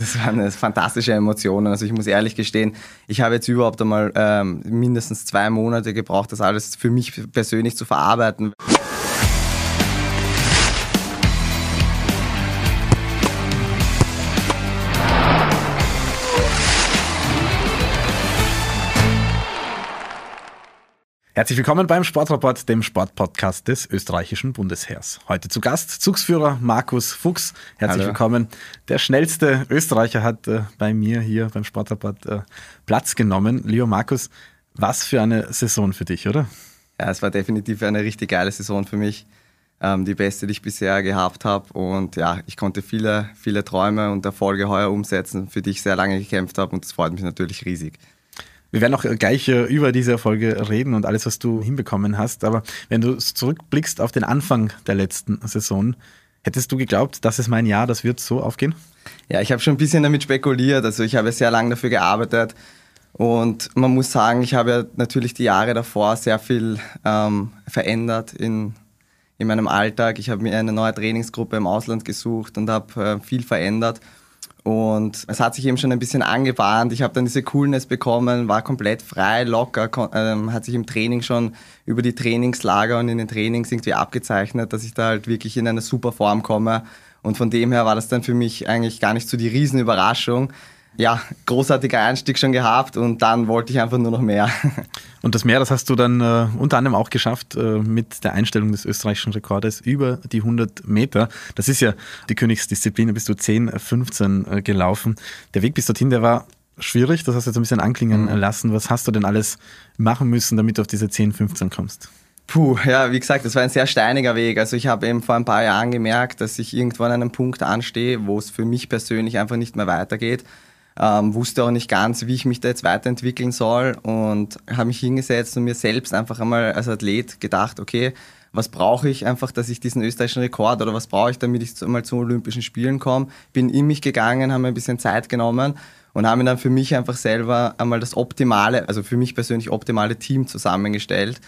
Das waren fantastische Emotionen. Also ich muss ehrlich gestehen, ich habe jetzt überhaupt einmal ähm, mindestens zwei Monate gebraucht, das alles für mich persönlich zu verarbeiten. Herzlich willkommen beim Sportrapport, dem Sportpodcast des österreichischen Bundesheers. Heute zu Gast Zugsführer Markus Fuchs. Herzlich Hallo. willkommen. Der schnellste Österreicher hat äh, bei mir hier beim Sportrapport äh, Platz genommen. Lieber Markus, was für eine Saison für dich, oder? Ja, es war definitiv eine richtig geile Saison für mich. Ähm, die beste, die ich bisher gehabt habe. Und ja, ich konnte viele, viele Träume und Erfolge heuer umsetzen, für die ich sehr lange gekämpft habe. Und das freut mich natürlich riesig. Wir werden auch gleich äh, über diese Erfolge reden und alles, was du hinbekommen hast. Aber wenn du zurückblickst auf den Anfang der letzten Saison, hättest du geglaubt, das ist mein Jahr, das wird so aufgehen? Ja, ich habe schon ein bisschen damit spekuliert. Also ich habe sehr lange dafür gearbeitet. Und man muss sagen, ich habe natürlich die Jahre davor sehr viel ähm, verändert in, in meinem Alltag. Ich habe mir eine neue Trainingsgruppe im Ausland gesucht und habe äh, viel verändert. Und es hat sich eben schon ein bisschen angebahnt. Ich habe dann diese Coolness bekommen, war komplett frei, locker, ähm, hat sich im Training schon über die Trainingslager und in den Trainings irgendwie abgezeichnet, dass ich da halt wirklich in eine super Form komme. Und von dem her war das dann für mich eigentlich gar nicht so die Riesenüberraschung ja, großartiger Einstieg schon gehabt und dann wollte ich einfach nur noch mehr. Und das mehr, das hast du dann äh, unter anderem auch geschafft äh, mit der Einstellung des österreichischen Rekordes über die 100 Meter. Das ist ja die Königsdisziplin, da bist du 10, 15 äh, gelaufen. Der Weg bis dorthin, der war schwierig, das hast du jetzt ein bisschen anklingen mhm. lassen. Was hast du denn alles machen müssen, damit du auf diese 10, 15 kommst? Puh, ja, wie gesagt, das war ein sehr steiniger Weg. Also ich habe eben vor ein paar Jahren gemerkt, dass ich irgendwo an einem Punkt anstehe, wo es für mich persönlich einfach nicht mehr weitergeht ähm, wusste auch nicht ganz, wie ich mich da jetzt weiterentwickeln soll und habe mich hingesetzt und mir selbst einfach einmal als Athlet gedacht, okay, was brauche ich einfach, dass ich diesen österreichischen Rekord oder was brauche ich, damit ich mal zu Olympischen Spielen komme. Bin in mich gegangen, habe mir ein bisschen Zeit genommen und habe mir dann für mich einfach selber einmal das optimale, also für mich persönlich optimale Team zusammengestellt.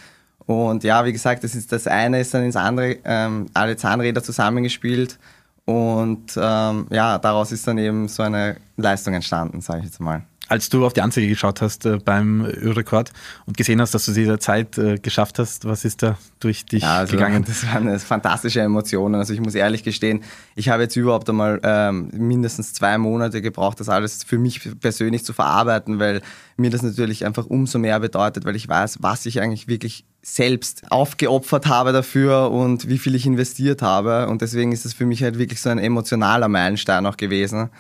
Und ja, wie gesagt, das ist das eine ist dann ins andere, ähm, alle Zahnräder zusammengespielt und ähm, ja, daraus ist dann eben so eine Leistung entstanden, sage ich jetzt mal. Als du auf die Anzeige geschaut hast äh, beim Ölrekord und gesehen hast, dass du diese Zeit äh, geschafft hast, was ist da durch dich ja, also, gegangen? Das waren fantastische Emotionen. Also ich muss ehrlich gestehen, ich habe jetzt überhaupt einmal ähm, mindestens zwei Monate gebraucht, das alles für mich persönlich zu verarbeiten, weil mir das natürlich einfach umso mehr bedeutet, weil ich weiß, was ich eigentlich wirklich selbst aufgeopfert habe dafür und wie viel ich investiert habe. Und deswegen ist es für mich halt wirklich so ein emotionaler Meilenstein auch gewesen.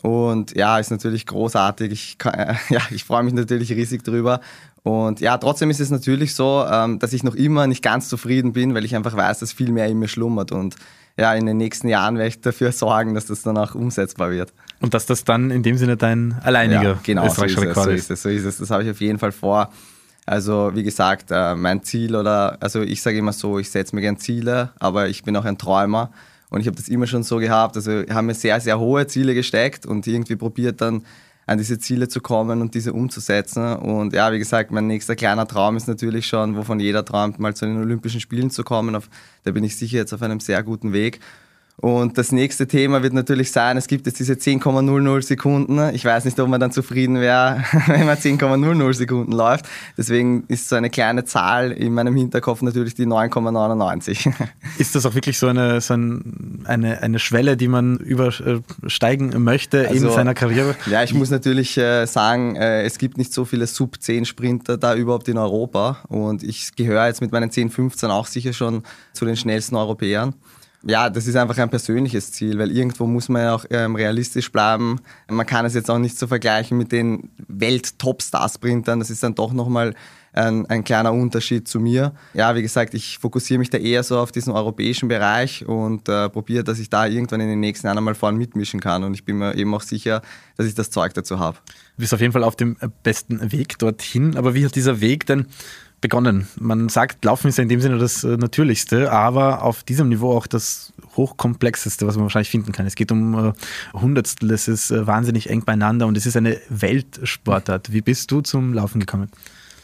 Und ja, ist natürlich großartig. Ich, kann, äh, ja, ich freue mich natürlich riesig drüber. Und ja, trotzdem ist es natürlich so, ähm, dass ich noch immer nicht ganz zufrieden bin, weil ich einfach weiß, dass viel mehr in mir schlummert. Und ja, in den nächsten Jahren werde ich dafür sorgen, dass das dann auch umsetzbar wird. Und dass das dann in dem Sinne dein alleiniger ja, genau, so ist. So ist es, so ist es. Das habe ich auf jeden Fall vor. Also wie gesagt, äh, mein Ziel oder, also ich sage immer so, ich setze mir gern Ziele, aber ich bin auch ein Träumer und ich habe das immer schon so gehabt. Also ich habe mir sehr, sehr hohe Ziele gesteckt und irgendwie probiert dann an diese Ziele zu kommen und diese umzusetzen. Und ja, wie gesagt, mein nächster kleiner Traum ist natürlich schon, wovon jeder träumt, mal zu den Olympischen Spielen zu kommen. Auf, da bin ich sicher jetzt auf einem sehr guten Weg. Und das nächste Thema wird natürlich sein, es gibt jetzt diese 10,00 Sekunden. Ich weiß nicht, ob man dann zufrieden wäre, wenn man 10,00 Sekunden läuft. Deswegen ist so eine kleine Zahl in meinem Hinterkopf natürlich die 9,99. Ist das auch wirklich so eine, so eine, eine Schwelle, die man übersteigen möchte also, in seiner Karriere? Ja, ich muss natürlich äh, sagen, äh, es gibt nicht so viele Sub-10-Sprinter da überhaupt in Europa. Und ich gehöre jetzt mit meinen 10,15 auch sicher schon zu den schnellsten Europäern ja, das ist einfach ein persönliches Ziel, weil irgendwo muss man ja auch ähm, realistisch bleiben. Man kann es jetzt auch nicht so vergleichen mit den Welt-Top-Star-Sprintern. Das ist dann doch nochmal ein, ein kleiner Unterschied zu mir. Ja, wie gesagt, ich fokussiere mich da eher so auf diesen europäischen Bereich und äh, probiere, dass ich da irgendwann in den nächsten Jahren einmal vorne mitmischen kann. Und ich bin mir eben auch sicher, dass ich das Zeug dazu habe. Du bist auf jeden Fall auf dem besten Weg dorthin. Aber wie hat dieser Weg denn begonnen. Man sagt, Laufen ist ja in dem Sinne das äh, Natürlichste, aber auf diesem Niveau auch das hochkomplexeste, was man wahrscheinlich finden kann. Es geht um äh, Hundertstel, es ist äh, wahnsinnig eng beieinander und es ist eine Weltsportart. Wie bist du zum Laufen gekommen?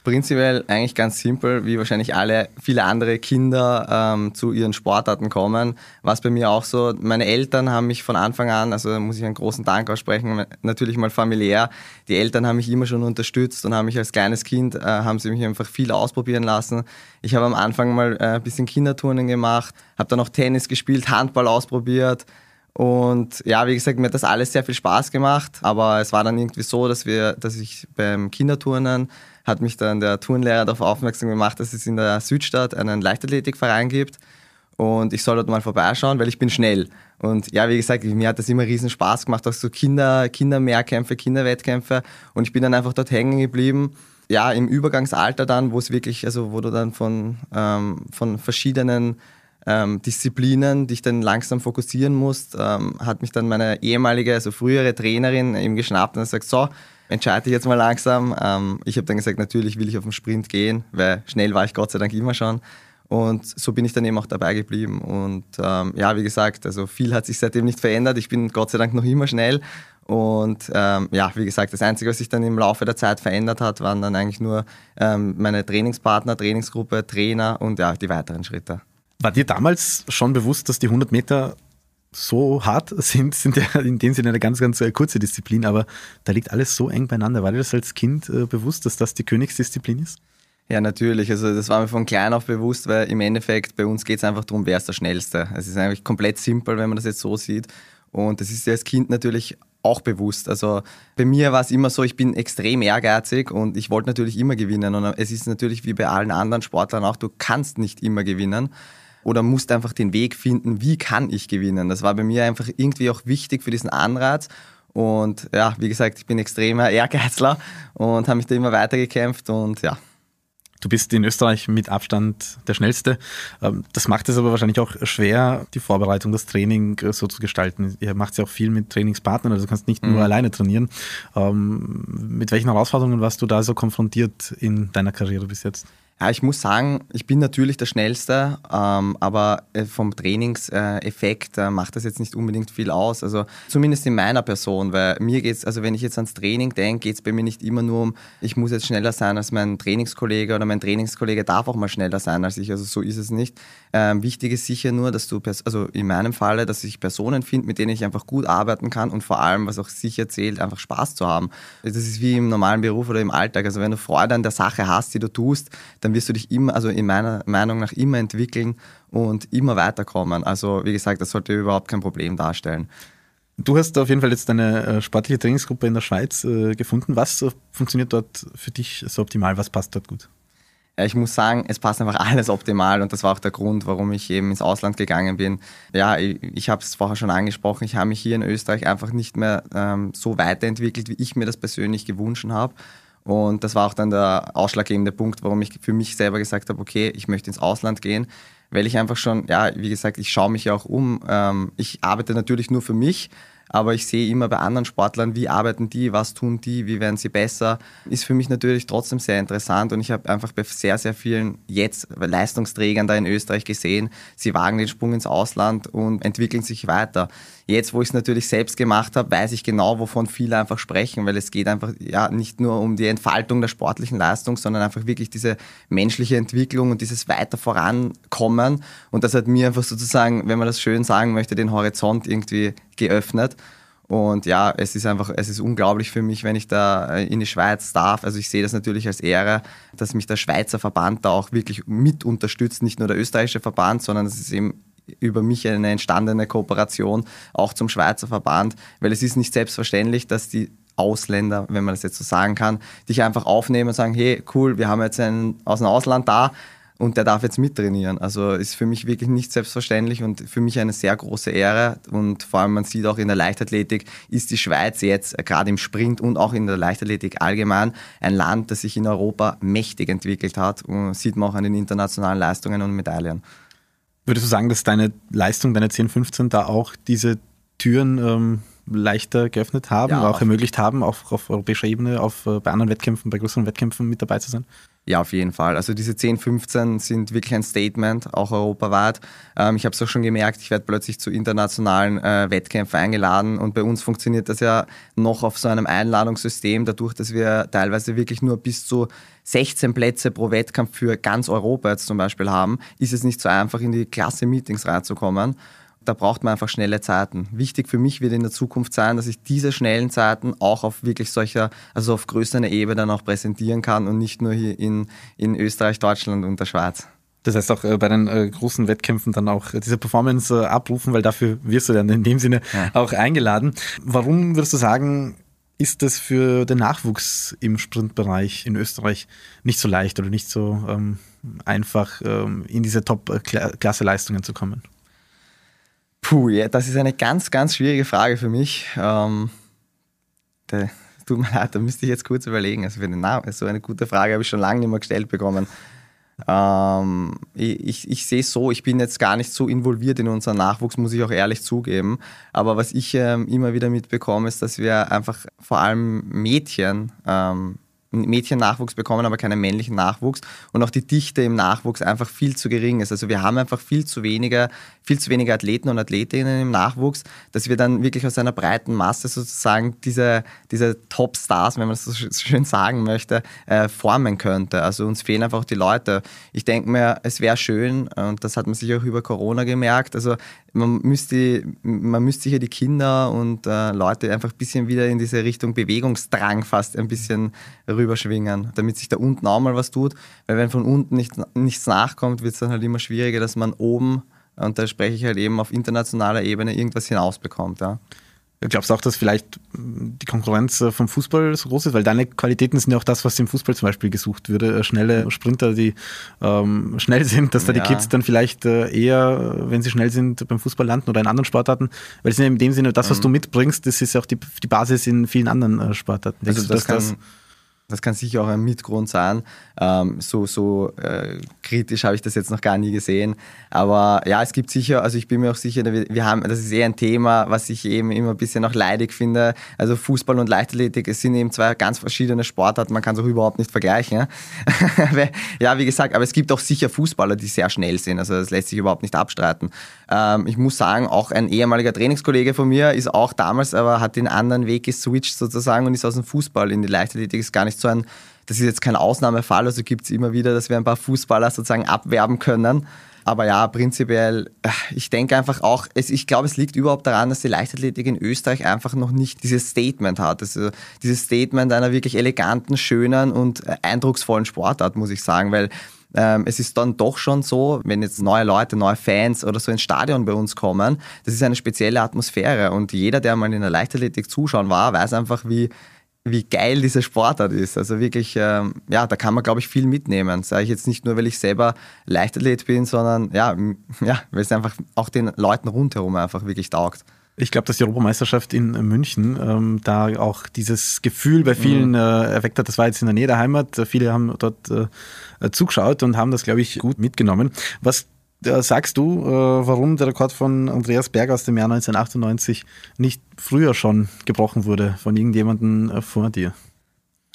Prinzipiell eigentlich ganz simpel, wie wahrscheinlich alle, viele andere Kinder ähm, zu ihren Sportarten kommen. Was bei mir auch so, meine Eltern haben mich von Anfang an, also muss ich einen großen Dank aussprechen, natürlich mal familiär. Die Eltern haben mich immer schon unterstützt und haben mich als kleines Kind, äh, haben sie mich einfach viel ausprobieren lassen. Ich habe am Anfang mal äh, ein bisschen Kinderturnen gemacht, habe dann auch Tennis gespielt, Handball ausprobiert. Und ja, wie gesagt, mir hat das alles sehr viel Spaß gemacht. Aber es war dann irgendwie so, dass wir, dass ich beim Kinderturnen hat mich dann der Turnlehrer darauf aufmerksam gemacht, dass es in der Südstadt einen Leichtathletikverein gibt. Und ich soll dort mal vorbeischauen, weil ich bin schnell. Und ja, wie gesagt, mir hat das immer riesen Spaß gemacht, auch so Kinder, Kindermehrkämpfe, Kinderwettkämpfe. Und ich bin dann einfach dort hängen geblieben. Ja, im Übergangsalter dann, wo es wirklich, also wo du dann von, ähm, von verschiedenen ähm, Disziplinen dich dann langsam fokussieren musst, ähm, hat mich dann meine ehemalige, also frühere Trainerin eben geschnappt und gesagt, so, entscheide dich jetzt mal langsam. Ähm, ich habe dann gesagt, natürlich will ich auf den Sprint gehen, weil schnell war ich Gott sei Dank immer schon. Und so bin ich dann eben auch dabei geblieben. Und ähm, ja, wie gesagt, also viel hat sich seitdem nicht verändert. Ich bin Gott sei Dank noch immer schnell. Und ähm, ja, wie gesagt, das Einzige, was sich dann im Laufe der Zeit verändert hat, waren dann eigentlich nur ähm, meine Trainingspartner, Trainingsgruppe, Trainer und ja, die weiteren Schritte. War dir damals schon bewusst, dass die 100 Meter so hart sind, sind ja in dem Sinne eine ganz, ganz äh, kurze Disziplin, aber da liegt alles so eng beieinander. War dir das als Kind äh, bewusst, dass das die Königsdisziplin ist? Ja, natürlich. Also das war mir von klein auf bewusst, weil im Endeffekt bei uns geht es einfach darum, wer ist der Schnellste. Es ist eigentlich komplett simpel, wenn man das jetzt so sieht. Und das ist ja als Kind natürlich auch bewusst. Also bei mir war es immer so, ich bin extrem ehrgeizig und ich wollte natürlich immer gewinnen. Und es ist natürlich wie bei allen anderen Sportlern auch, du kannst nicht immer gewinnen oder musst einfach den Weg finden, wie kann ich gewinnen. Das war bei mir einfach irgendwie auch wichtig für diesen Anreiz. Und ja, wie gesagt, ich bin extremer Ehrgeizler und habe mich da immer weitergekämpft und ja. Du bist in Österreich mit Abstand der Schnellste. Ähm, das macht es aber wahrscheinlich auch schwer, die Vorbereitung, das Training äh, so zu gestalten. Ihr macht ja auch viel mit Trainingspartnern, also du kannst nicht nur mhm. alleine trainieren. Ähm, mit welchen Herausforderungen warst du da so konfrontiert in deiner Karriere bis jetzt? Ja, ich muss sagen, ich bin natürlich der Schnellste, ähm, aber äh, vom Trainingseffekt äh, macht das jetzt nicht unbedingt viel aus. Also zumindest in meiner Person, weil mir geht's, also wenn ich jetzt ans Training denke, geht es bei mir nicht immer nur um, ich muss jetzt schneller sein als mein Trainingskollege oder mein Trainingskollege darf auch mal schneller sein als ich. Also so ist es nicht. Ähm, wichtig ist sicher nur, dass du, also in meinem Falle, dass ich Personen finde, mit denen ich einfach gut arbeiten kann und vor allem, was auch sicher zählt, einfach Spaß zu haben. Das ist wie im normalen Beruf oder im Alltag. Also wenn du Freude an der Sache hast, die du tust, dann dann wirst du dich immer, also in meiner Meinung nach immer entwickeln und immer weiterkommen. Also wie gesagt, das sollte überhaupt kein Problem darstellen. Du hast auf jeden Fall jetzt eine äh, sportliche Trainingsgruppe in der Schweiz äh, gefunden. Was äh, funktioniert dort für dich so optimal? Was passt dort gut? Ich muss sagen, es passt einfach alles optimal und das war auch der Grund, warum ich eben ins Ausland gegangen bin. Ja, ich, ich habe es vorher schon angesprochen, ich habe mich hier in Österreich einfach nicht mehr ähm, so weiterentwickelt, wie ich mir das persönlich gewünscht habe. Und das war auch dann der ausschlaggebende Punkt, warum ich für mich selber gesagt habe, okay, ich möchte ins Ausland gehen, weil ich einfach schon, ja, wie gesagt, ich schaue mich ja auch um. Ähm, ich arbeite natürlich nur für mich, aber ich sehe immer bei anderen Sportlern, wie arbeiten die, was tun die, wie werden sie besser. Ist für mich natürlich trotzdem sehr interessant und ich habe einfach bei sehr, sehr vielen jetzt Leistungsträgern da in Österreich gesehen, sie wagen den Sprung ins Ausland und entwickeln sich weiter. Jetzt, wo ich es natürlich selbst gemacht habe, weiß ich genau, wovon viele einfach sprechen, weil es geht einfach ja nicht nur um die Entfaltung der sportlichen Leistung, sondern einfach wirklich diese menschliche Entwicklung und dieses weiter vorankommen. Und das hat mir einfach sozusagen, wenn man das schön sagen möchte, den Horizont irgendwie geöffnet. Und ja, es ist einfach, es ist unglaublich für mich, wenn ich da äh, in die Schweiz darf. Also ich sehe das natürlich als Ehre, dass mich der Schweizer Verband da auch wirklich mit unterstützt, nicht nur der österreichische Verband, sondern es ist eben über mich eine entstandene Kooperation auch zum Schweizer Verband, weil es ist nicht selbstverständlich, dass die Ausländer, wenn man das jetzt so sagen kann, dich einfach aufnehmen und sagen, hey, cool, wir haben jetzt einen aus dem Ausland da und der darf jetzt mittrainieren. Also ist für mich wirklich nicht selbstverständlich und für mich eine sehr große Ehre und vor allem man sieht auch in der Leichtathletik ist die Schweiz jetzt gerade im Sprint und auch in der Leichtathletik allgemein ein Land, das sich in Europa mächtig entwickelt hat und sieht man auch an den internationalen Leistungen und Medaillen. Würdest du sagen, dass deine Leistung, deine 10, 15 da auch diese Türen ähm, leichter geöffnet haben, ja, auch ermöglicht haben, auch auf europäischer Ebene, auf, äh, bei anderen Wettkämpfen, bei größeren Wettkämpfen mit dabei zu sein? Ja, auf jeden Fall. Also diese 10, 15 sind wirklich ein Statement, auch europaweit. Ähm, ich habe es auch schon gemerkt, ich werde plötzlich zu internationalen äh, Wettkämpfen eingeladen und bei uns funktioniert das ja noch auf so einem Einladungssystem, dadurch, dass wir teilweise wirklich nur bis zu 16 Plätze pro Wettkampf für ganz Europa jetzt zum Beispiel haben, ist es nicht so einfach, in die Klasse-Meetings reinzukommen da braucht man einfach schnelle Zeiten. Wichtig für mich wird in der Zukunft sein, dass ich diese schnellen Zeiten auch auf wirklich solcher, also auf größerer Ebene dann auch präsentieren kann und nicht nur hier in, in Österreich, Deutschland und der Schweiz. Das heißt auch äh, bei den äh, großen Wettkämpfen dann auch diese Performance äh, abrufen, weil dafür wirst du dann in dem Sinne ja. auch eingeladen. Warum würdest du sagen, ist das für den Nachwuchs im Sprintbereich in Österreich nicht so leicht oder nicht so ähm, einfach, ähm, in diese Top-Klasse-Leistungen zu kommen? Puh, ja, das ist eine ganz, ganz schwierige Frage für mich. Ähm, der, tut mir leid, da müsste ich jetzt kurz überlegen. Also für den Namen, so eine gute Frage habe ich schon lange nicht mehr gestellt bekommen. Ähm, ich, ich sehe es so, ich bin jetzt gar nicht so involviert in unseren Nachwuchs, muss ich auch ehrlich zugeben. Aber was ich ähm, immer wieder mitbekomme, ist, dass wir einfach vor allem Mädchen ähm, Mädchen-Nachwuchs bekommen, aber keinen männlichen Nachwuchs und auch die Dichte im Nachwuchs einfach viel zu gering ist. Also wir haben einfach viel zu wenige, viel zu wenige Athleten und Athletinnen im Nachwuchs, dass wir dann wirklich aus einer breiten Masse sozusagen diese, diese Top-Stars, wenn man das so schön sagen möchte, äh, formen könnte. Also uns fehlen einfach die Leute. Ich denke mir, es wäre schön, und das hat man sich auch über Corona gemerkt, also man müsste, man müsste hier die Kinder und äh, Leute einfach ein bisschen wieder in diese Richtung Bewegungsdrang fast ein bisschen rüberschwingen, damit sich da unten auch mal was tut. Weil wenn von unten nicht, nichts nachkommt, wird es dann halt immer schwieriger, dass man oben, und da spreche ich halt eben auf internationaler Ebene, irgendwas hinausbekommt. Ja. Glaubst du auch, dass vielleicht die Konkurrenz äh, vom Fußball so groß ist? Weil deine Qualitäten sind ja auch das, was im Fußball zum Beispiel gesucht würde. Äh, schnelle Sprinter, die ähm, schnell sind, dass da ja. die Kids dann vielleicht äh, eher, wenn sie schnell sind, beim Fußball landen oder in anderen Sportarten. Weil es sind ja in dem Sinne, das, was mhm. du mitbringst, das ist ja auch die, die Basis in vielen anderen Sportarten. Also das, kann, das das kann sicher auch ein Mitgrund sein. Ähm, so so äh, kritisch habe ich das jetzt noch gar nie gesehen. Aber ja, es gibt sicher, also ich bin mir auch sicher, wir haben, das ist eher ein Thema, was ich eben immer ein bisschen auch leidig finde. Also Fußball und Leichtathletik, es sind eben zwei ganz verschiedene Sportarten, man kann es auch überhaupt nicht vergleichen. ja, wie gesagt, aber es gibt auch sicher Fußballer, die sehr schnell sind. Also das lässt sich überhaupt nicht abstreiten. Ähm, ich muss sagen, auch ein ehemaliger Trainingskollege von mir ist auch damals, aber hat den anderen Weg geswitcht sozusagen und ist aus dem Fußball in die Leichtathletik, ist gar nicht so ein, das ist jetzt kein Ausnahmefall, also gibt es immer wieder, dass wir ein paar Fußballer sozusagen abwerben können. Aber ja, prinzipiell, äh, ich denke einfach auch, es, ich glaube, es liegt überhaupt daran, dass die Leichtathletik in Österreich einfach noch nicht dieses Statement hat. Also dieses Statement einer wirklich eleganten, schönen und äh, eindrucksvollen Sportart, muss ich sagen, weil ähm, es ist dann doch schon so, wenn jetzt neue Leute, neue Fans oder so ins Stadion bei uns kommen, das ist eine spezielle Atmosphäre und jeder, der mal in der Leichtathletik zuschauen war, weiß einfach, wie wie geil diese Sportart ist. Also wirklich, ähm, ja, da kann man, glaube ich, viel mitnehmen. Sage ich jetzt nicht nur, weil ich selber Leichtathlet bin, sondern ja, ja weil es einfach auch den Leuten rundherum einfach wirklich taugt. Ich glaube, dass die Europameisterschaft in München ähm, da auch dieses Gefühl bei vielen mhm. äh, erweckt hat. Das war jetzt in der Nähe der Heimat. Viele haben dort äh, zugeschaut und haben das, glaube ich, gut mitgenommen. Was äh, sagst du, äh, warum der Rekord von Andreas Berg aus dem Jahr 1998 nicht früher schon gebrochen wurde von irgendjemandem äh, vor dir?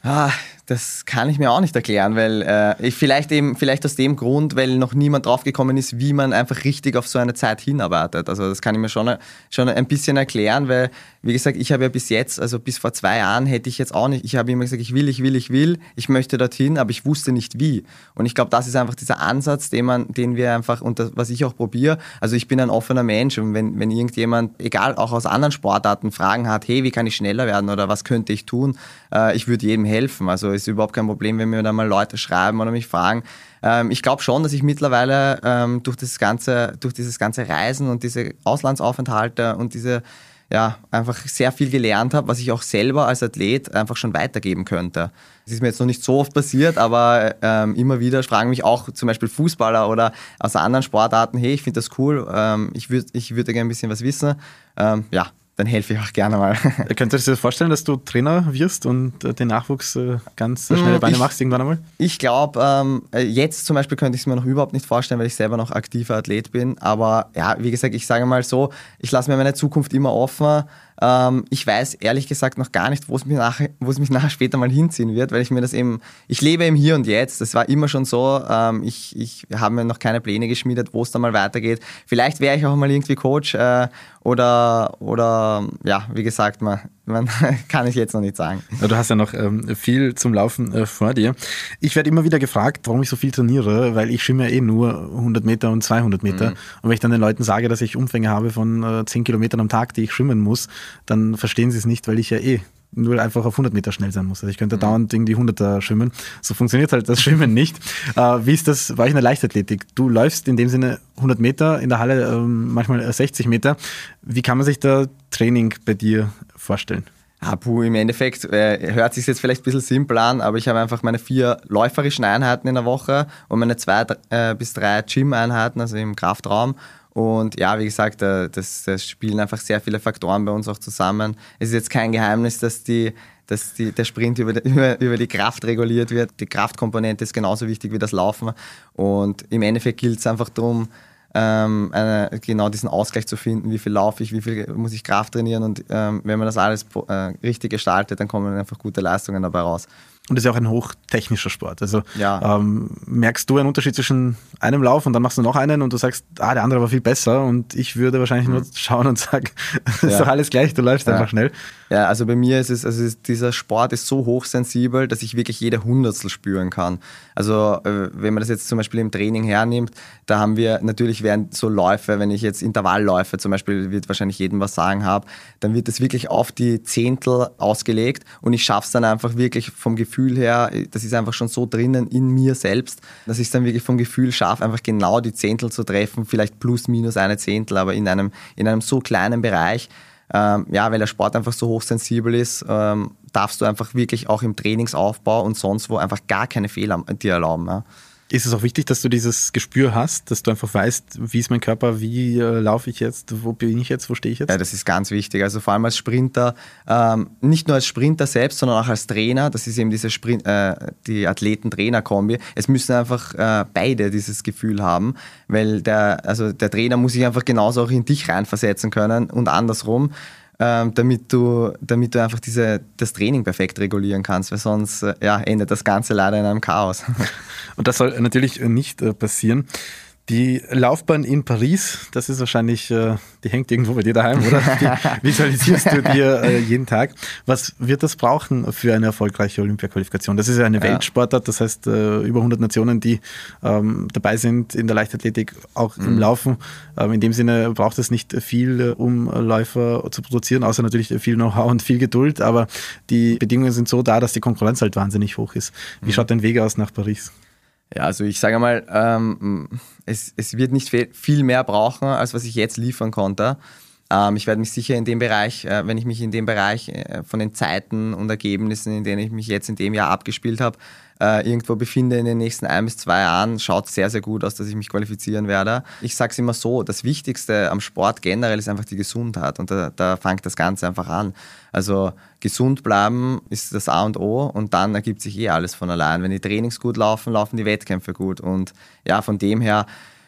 Ah, das kann ich mir auch nicht erklären, weil äh, ich vielleicht eben vielleicht aus dem Grund, weil noch niemand draufgekommen ist, wie man einfach richtig auf so eine Zeit hinarbeitet. Also das kann ich mir schon, schon ein bisschen erklären, weil wie gesagt, ich habe ja bis jetzt, also bis vor zwei Jahren hätte ich jetzt auch nicht, ich habe immer gesagt, ich will, ich will, ich will, ich möchte dorthin, aber ich wusste nicht wie. Und ich glaube, das ist einfach dieser Ansatz, den man, den wir einfach und das, was ich auch probiere. Also ich bin ein offener Mensch und wenn, wenn irgendjemand, egal auch aus anderen Sportarten, Fragen hat, hey, wie kann ich schneller werden oder was könnte ich tun, äh, ich würde jedem helfen. Also ist überhaupt kein Problem, wenn mir da mal Leute schreiben oder mich fragen. Ähm, ich glaube schon, dass ich mittlerweile ähm, durch, das ganze, durch dieses ganze Reisen und diese Auslandsaufenthalte und diese ja, einfach sehr viel gelernt habe, was ich auch selber als Athlet einfach schon weitergeben könnte. Das ist mir jetzt noch nicht so oft passiert, aber ähm, immer wieder fragen mich auch zum Beispiel Fußballer oder aus anderen Sportarten, hey, ich finde das cool, ähm, ich würde ich würd gerne ein bisschen was wissen. Ähm, ja, dann helfe ich auch gerne mal. Könntest du dir vorstellen, dass du Trainer wirst und äh, den Nachwuchs äh, ganz schnelle Beine ich, machst irgendwann einmal? Ich glaube, ähm, äh, jetzt zum Beispiel könnte ich es mir noch überhaupt nicht vorstellen, weil ich selber noch aktiver Athlet bin. Aber ja, wie gesagt, ich sage mal so, ich lasse mir meine Zukunft immer offen. Ähm, ich weiß ehrlich gesagt noch gar nicht, wo es mich es mich nachher später mal hinziehen wird, weil ich mir das eben, ich lebe im Hier und Jetzt. Das war immer schon so. Ähm, ich, ich habe mir noch keine Pläne geschmiedet, wo es da mal weitergeht. Vielleicht wäre ich auch mal irgendwie Coach äh, oder, oder ja, wie gesagt, man, man kann ich jetzt noch nicht sagen. Du hast ja noch ähm, viel zum Laufen äh, vor dir. Ich werde immer wieder gefragt, warum ich so viel trainiere, weil ich schwimme ja eh nur 100 Meter und 200 Meter. Mhm. Und wenn ich dann den Leuten sage, dass ich Umfänge habe von äh, 10 Kilometern am Tag, die ich schwimmen muss, dann verstehen sie es nicht, weil ich ja eh nur einfach auf 100 Meter schnell sein muss. Also ich könnte mhm. dauernd irgendwie 100er schwimmen. So funktioniert halt das Schwimmen nicht. Äh, wie ist das bei euch in der Leichtathletik? Du läufst in dem Sinne 100 Meter, in der Halle äh, manchmal 60 Meter. Wie kann man sich da Training bei dir vorstellen? Ah, puh, im Endeffekt äh, hört sich jetzt vielleicht ein bisschen simpel an, aber ich habe einfach meine vier läuferischen Einheiten in der Woche und meine zwei äh, bis drei Gym-Einheiten, also im Kraftraum. Und ja, wie gesagt, äh, das, das, spielen einfach sehr viele Faktoren bei uns auch zusammen. Es ist jetzt kein Geheimnis, dass, die, dass die, der Sprint über die, über, über die Kraft reguliert wird. Die Kraftkomponente ist genauso wichtig wie das Laufen. Und im Endeffekt gilt es einfach darum, ähm, eine, genau diesen Ausgleich zu finden, wie viel laufe ich, wie viel muss ich Kraft trainieren und ähm, wenn man das alles äh, richtig gestaltet, dann kommen einfach gute Leistungen dabei raus. Und das ist ja auch ein hochtechnischer Sport. Also ja. ähm, merkst du einen Unterschied zwischen einem Lauf und dann machst du noch einen und du sagst, ah, der andere war viel besser und ich würde wahrscheinlich mhm. nur schauen und sagen, ja. ist doch alles gleich, du läufst ja. einfach schnell. Ja, also bei mir ist es, also ist, dieser Sport ist so hochsensibel, dass ich wirklich jede Hundertstel spüren kann. Also äh, wenn man das jetzt zum Beispiel im Training hernimmt, da haben wir natürlich während so Läufe, wenn ich jetzt Intervallläufe zum Beispiel, wird wahrscheinlich jedem was sagen habe, dann wird das wirklich auf die Zehntel ausgelegt und ich schaffe es dann einfach wirklich vom Gefühl her, das ist einfach schon so drinnen in mir selbst, dass ich es dann wirklich vom Gefühl schaffe, einfach genau die Zehntel zu treffen, vielleicht plus minus eine Zehntel, aber in einem, in einem so kleinen Bereich ähm, ja, weil der Sport einfach so hochsensibel ist, ähm, darfst du einfach wirklich auch im Trainingsaufbau und sonst wo einfach gar keine Fehler dir erlauben. Ja ist es auch wichtig, dass du dieses Gespür hast, dass du einfach weißt, wie ist mein Körper, wie äh, laufe ich jetzt, wo bin ich jetzt, wo stehe ich jetzt? Ja, das ist ganz wichtig. Also vor allem als Sprinter, ähm, nicht nur als Sprinter selbst, sondern auch als Trainer. Das ist eben diese Sprint, äh, die Athleten-Trainer-Kombi. Es müssen einfach äh, beide dieses Gefühl haben, weil der, also der Trainer muss sich einfach genauso auch in dich reinversetzen können und andersrum ähm, damit, du, damit du einfach diese, das Training perfekt regulieren kannst, weil sonst äh, ja, endet das Ganze leider in einem Chaos. Und das soll natürlich nicht äh, passieren. Die Laufbahn in Paris, das ist wahrscheinlich, äh, die hängt irgendwo bei dir daheim, oder? Die visualisierst du dir äh, jeden Tag. Was wird das brauchen für eine erfolgreiche Olympia-Qualifikation? Das ist ja eine ja. Weltsportart, das heißt äh, über 100 Nationen, die ähm, dabei sind in der Leichtathletik, auch mhm. im Laufen. Ähm, in dem Sinne braucht es nicht viel, um Läufer zu produzieren, außer natürlich viel Know-how und viel Geduld. Aber die Bedingungen sind so da, dass die Konkurrenz halt wahnsinnig hoch ist. Wie mhm. schaut dein Weg aus nach Paris? Ja, also ich sage mal, ähm, es, es wird nicht viel mehr brauchen, als was ich jetzt liefern konnte. Ähm, ich werde mich sicher in dem Bereich, äh, wenn ich mich in dem Bereich äh, von den Zeiten und Ergebnissen, in denen ich mich jetzt in dem Jahr abgespielt habe, äh, irgendwo befinde in den nächsten ein bis zwei Jahren, schaut sehr, sehr gut aus, dass ich mich qualifizieren werde. Ich sage es immer so, das Wichtigste am Sport generell ist einfach die Gesundheit und da, da fängt das Ganze einfach an. Also gesund bleiben ist das A und O und dann ergibt sich eh alles von allein. Wenn die Trainings gut laufen, laufen die Wettkämpfe gut und ja, von dem her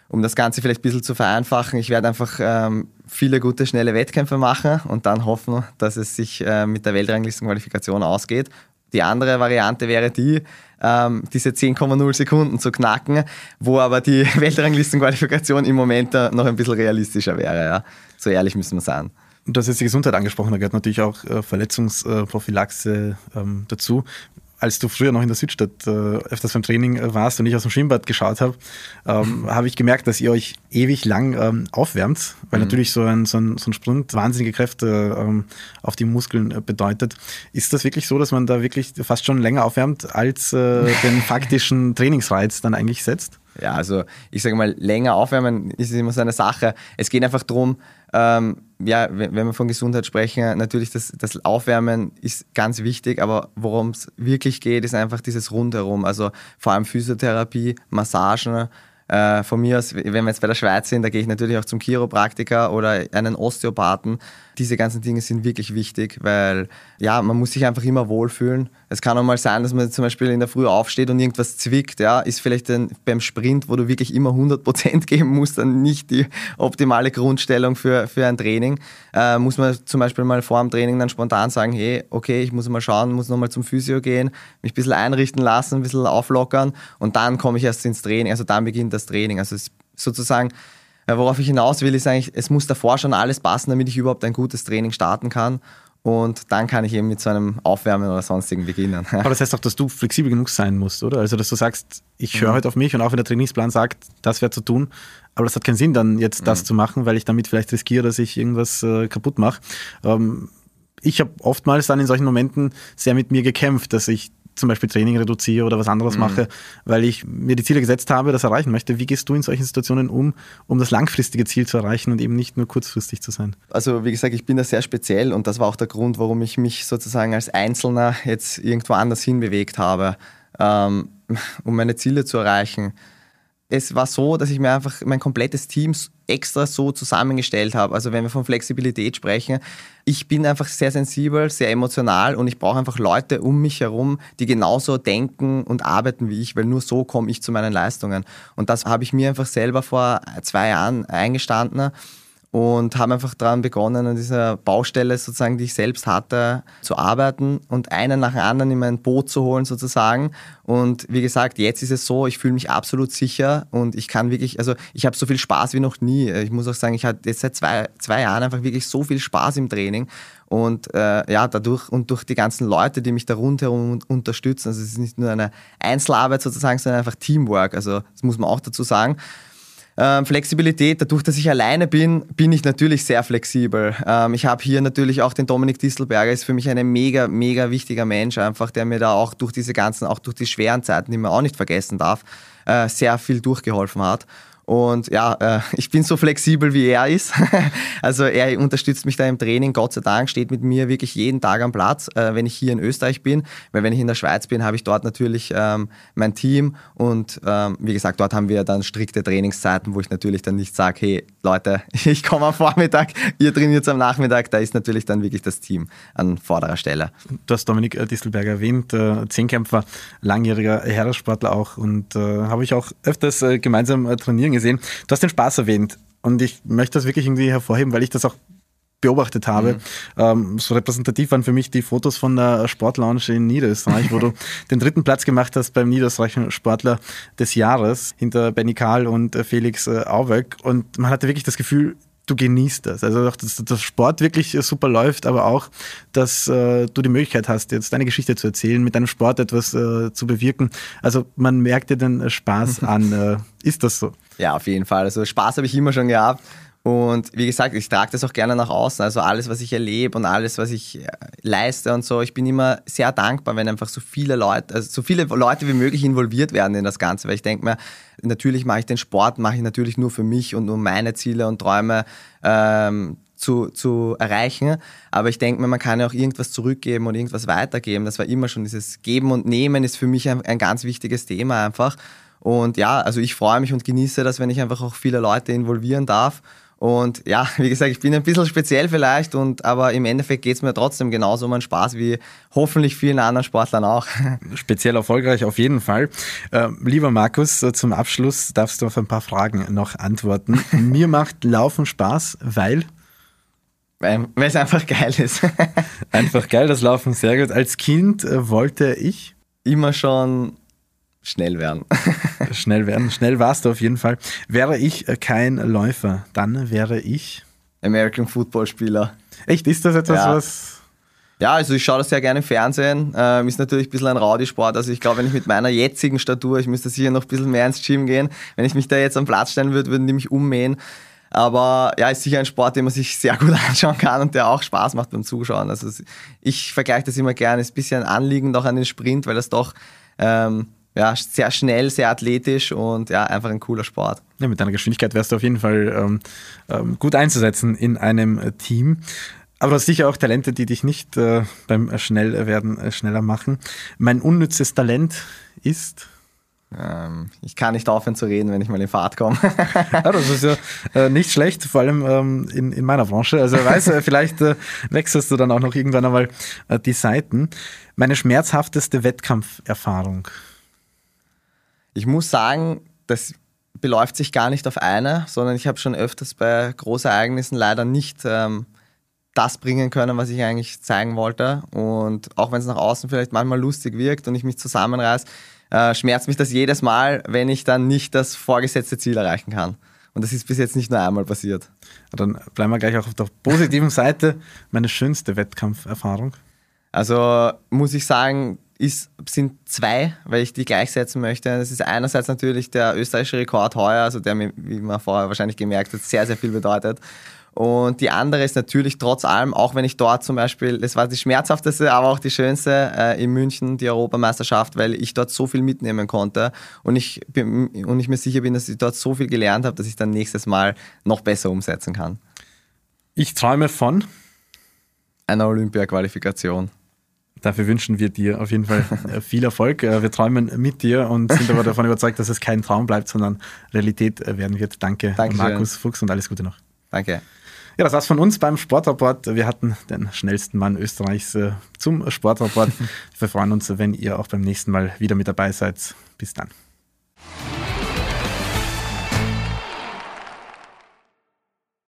um das Ganze vielleicht ein bisschen zu vereinfachen, ich werde einfach ähm, viele gute, schnelle Wettkämpfe machen und dann hoffen, dass es sich äh, mit der Weltranglistenqualifikation ausgeht. Die andere Variante wäre die, ähm, diese 10,0 Sekunden zu knacken, wo aber die Weltranglistenqualifikation im Moment noch ein bisschen realistischer wäre. Ja. So ehrlich müssen wir sein. Du hast jetzt die Gesundheit angesprochen, da gehört natürlich auch äh, Verletzungsprophylaxe ähm, dazu als du früher noch in der Südstadt äh, öfters beim Training äh, warst und ich aus dem Schwimmbad geschaut habe, ähm, habe ich gemerkt, dass ihr euch ewig lang ähm, aufwärmt, weil mhm. natürlich so ein, so, ein, so ein Sprint wahnsinnige Kräfte ähm, auf die Muskeln äh, bedeutet. Ist das wirklich so, dass man da wirklich fast schon länger aufwärmt, als äh, den faktischen Trainingsreiz dann eigentlich setzt? Ja, also ich sage mal, länger aufwärmen ist immer so eine Sache. Es geht einfach darum, ähm, ja, wenn wir von Gesundheit sprechen, natürlich das, das Aufwärmen ist ganz wichtig, aber worum es wirklich geht, ist einfach dieses Rundherum. Also vor allem Physiotherapie, Massagen, Äh, von mir aus, wenn wir jetzt bei der Schweiz sind, da gehe ich natürlich auch zum Chiropraktiker oder einen Osteopathen. Diese ganzen Dinge sind wirklich wichtig, weil ja, man muss sich einfach immer wohlfühlen. Es kann auch mal sein, dass man zum Beispiel in der Früh aufsteht und irgendwas zwickt. Ja, ist vielleicht ein, beim Sprint, wo du wirklich immer 100% geben musst, dann nicht die optimale Grundstellung für, für ein Training. Äh, muss man zum Beispiel mal vor dem Training dann spontan sagen, hey, okay, ich muss mal schauen, muss nochmal zum Physio gehen, mich ein bisschen einrichten lassen, ein bisschen auflockern und dann komme ich erst ins Training. Also dann beginnt das Training. Also sozusagen, worauf ich hinaus will, ist eigentlich, es muss davor schon alles passen, damit ich überhaupt ein gutes Training starten kann. Und dann kann ich eben mit so einem Aufwärmen oder sonstigen beginnen. Aber das heißt auch, dass du flexibel genug sein musst, oder? Also, dass du sagst, ich höre mhm. heute auf mich und auch wenn der Trainingsplan sagt, das wäre zu tun, aber das hat keinen Sinn, dann jetzt das mhm. zu machen, weil ich damit vielleicht riskiere, dass ich irgendwas äh, kaputt mache. Ähm, ich habe oftmals dann in solchen Momenten sehr mit mir gekämpft, dass ich zum Beispiel Training reduziere oder was anderes mhm. mache, weil ich mir die Ziele gesetzt habe, das erreichen möchte. Wie gehst du in solchen Situationen um, um das langfristige Ziel zu erreichen und eben nicht nur kurzfristig zu sein? Also wie gesagt, ich bin da sehr speziell und das war auch der Grund, warum ich mich sozusagen als Einzelner jetzt irgendwo anders hinbewegt habe, ähm, um meine Ziele zu erreichen es war so, dass ich mir einfach mein komplettes Team extra so zusammengestellt habe. Also wenn wir von Flexibilität sprechen, ich bin einfach sehr sensibel, sehr emotional und ich brauche einfach Leute um mich herum, die genauso denken und arbeiten wie ich, weil nur so komme ich zu meinen Leistungen. Und das habe ich mir einfach selber vor zwei Jahren eingestanden und haben einfach daran begonnen, an dieser Baustelle sozusagen, die ich selbst hatte, zu arbeiten und einen nach dem anderen in mein Boot zu holen sozusagen. Und wie gesagt, jetzt ist es so, ich fühle mich absolut sicher und ich kann wirklich, also ich habe so viel Spaß wie noch nie. Ich muss auch sagen, ich hatte jetzt seit zwei, zwei Jahren einfach wirklich so viel Spaß im Training. Und äh, ja, dadurch und durch die ganzen Leute, die mich da rundherum unterstützen, also es ist nicht nur eine Einzelarbeit sozusagen, sondern einfach Teamwork. Also das muss man auch dazu sagen. Ähm, Flexibilität, dadurch, dass ich alleine bin, bin ich natürlich sehr flexibel. Ähm, ich habe hier natürlich auch den Dominik Distelberger, ist für mich ein mega, mega wichtiger Mensch, einfach, der mir da auch durch diese ganzen, auch durch die schweren Zeiten, die man auch nicht vergessen darf, äh, sehr viel durchgeholfen hat. Und ja, äh, ich bin so flexibel, wie er ist. also er unterstützt mich da im Training, Gott sei Dank, steht mit mir wirklich jeden Tag am Platz, äh, wenn ich hier in Österreich bin. Weil wenn ich in der Schweiz bin, habe ich dort natürlich ähm, mein Team. Und ähm, wie gesagt, dort haben wir dann strikte Trainingszeiten, wo ich natürlich dann nicht sage, hey Leute, ich komme am Vormittag, ihr trainiert am Nachmittag. Da ist natürlich dann wirklich das Team an vorderer Stelle. Du hast Dominik äh, Distelberger erwähnt, äh, Zehnkämpfer, langjähriger Herrensportler auch. Und habe ich auch öfters gemeinsam trainieren gesehen. Du hast den Spaß erwähnt und ich möchte das wirklich irgendwie hervorheben, weil ich das auch beobachtet habe. Mhm. Ähm, so repräsentativ waren für mich die Fotos von der Sportlounge in Niederösterreich, wo du den dritten Platz gemacht hast beim niederösterreichischen Sportler des Jahres hinter Benny Karl und äh, Felix äh, Auwöck. Und man hatte wirklich das Gefühl, du genießt das. Also auch, dass der Sport wirklich super läuft, aber auch, dass äh, du die Möglichkeit hast, jetzt deine Geschichte zu erzählen, mit deinem Sport etwas äh, zu bewirken. Also man merkt dir den Spaß an. Äh, ist das so? Ja, auf jeden Fall. Also Spaß habe ich immer schon gehabt. Und wie gesagt, ich trage das auch gerne nach außen. Also alles, was ich erlebe und alles, was ich äh, leiste und so. Ich bin immer sehr dankbar, wenn einfach so viele Leute, also so viele Leute wie möglich involviert werden in das Ganze. Weil ich denke mir, natürlich mache ich den Sport, mache ich natürlich nur für mich und um meine Ziele und Träume ähm, zu, zu erreichen. Aber ich denke mir, man kann ja auch irgendwas zurückgeben und irgendwas weitergeben. Das war immer schon dieses Geben und Nehmen ist für mich ein, ein ganz wichtiges Thema einfach. Und ja, also ich freue mich und genieße das, wenn ich einfach auch viele Leute involvieren darf. Und ja, wie gesagt, ich bin ein bisschen speziell vielleicht, und, aber im Endeffekt geht es mir trotzdem genauso um einen Spaß wie hoffentlich vielen anderen Sportlern auch. Speziell erfolgreich auf jeden Fall. Äh, lieber Markus, äh, zum Abschluss darfst du auf ein paar Fragen noch antworten. Mir macht Laufen Spaß, weil? Weil es einfach geil ist. einfach geil, das Laufen, sehr gut. Als Kind äh, wollte ich? Immer schon schnell werden. Schnell werden. Schnell warst du auf jeden Fall. Wäre ich äh, kein Läufer, dann wäre ich American Football Spieler. Echt? Ist das etwas, ja. was. Ja, also ich schaue das sehr gerne im Fernsehen. Ähm, ist natürlich ein bisschen ein Rowdy-Sport. Also ich glaube, wenn ich mit meiner jetzigen Statur, ich müsste sicher noch ein bisschen mehr ins Gym gehen. Wenn ich mich da jetzt am Platz stellen würde, würden die mich ummähen. Aber ja, ist sicher ein Sport, den man sich sehr gut anschauen kann und der auch Spaß macht beim Zuschauen. Also ich vergleiche das immer gerne. Ist ein bisschen anliegend auch an den Sprint, weil das doch ähm, ja, sehr schnell, sehr athletisch und ja, einfach ein cooler Sport. Ja, mit deiner Geschwindigkeit wärst du auf jeden Fall ähm, ähm, gut einzusetzen in einem äh, Team. Aber du hast sicher auch Talente, die dich nicht äh, beim Schnellwerden äh, schneller machen. Mein unnützes Talent ist. Ähm, ich kann nicht aufhören zu reden, wenn ich mal in Fahrt komme. ja, das ist ja äh, nicht schlecht, vor allem ähm, in, in meiner Branche. Also wer weiß, äh, vielleicht äh, wechselst du dann auch noch irgendwann einmal äh, die Seiten. Meine schmerzhafteste Wettkampferfahrung. Ich muss sagen, das beläuft sich gar nicht auf eine, sondern ich habe schon öfters bei Großereignissen leider nicht ähm, das bringen können, was ich eigentlich zeigen wollte. Und auch wenn es nach außen vielleicht manchmal lustig wirkt und ich mich zusammenreiße, äh, schmerzt mich das jedes Mal, wenn ich dann nicht das vorgesetzte Ziel erreichen kann. Und das ist bis jetzt nicht nur einmal passiert. Dann bleiben wir gleich auch auf der positiven Seite. Meine schönste Wettkampferfahrung. Also muss ich sagen, ist, sind zwei, weil ich die gleichsetzen möchte. Das ist einerseits natürlich der österreichische Rekord heuer, also der mir, wie man vorher wahrscheinlich gemerkt hat, sehr, sehr viel bedeutet. Und die andere ist natürlich trotz allem, auch wenn ich dort zum Beispiel, das war die schmerzhafteste, aber auch die schönste äh, in München, die Europameisterschaft, weil ich dort so viel mitnehmen konnte und ich, bin, und ich mir sicher bin, dass ich dort so viel gelernt habe, dass ich dann nächstes Mal noch besser umsetzen kann. Ich träume von einer Olympia-Qualifikation. Dafür wünschen wir dir auf jeden Fall äh, viel Erfolg. Äh, wir träumen mit dir und sind aber davon überzeugt, dass es kein Traum bleibt, sondern Realität äh, werden wird. Danke, Dankeschön. Markus Fuchs und alles Gute noch. Danke. Ja, das war's von uns beim Sportrapport. Wir hatten den schnellsten Mann Österreichs zum Sportrapport. Wir freuen uns, wenn ihr auch beim nächsten Mal wieder mit dabei seid. Bis dann.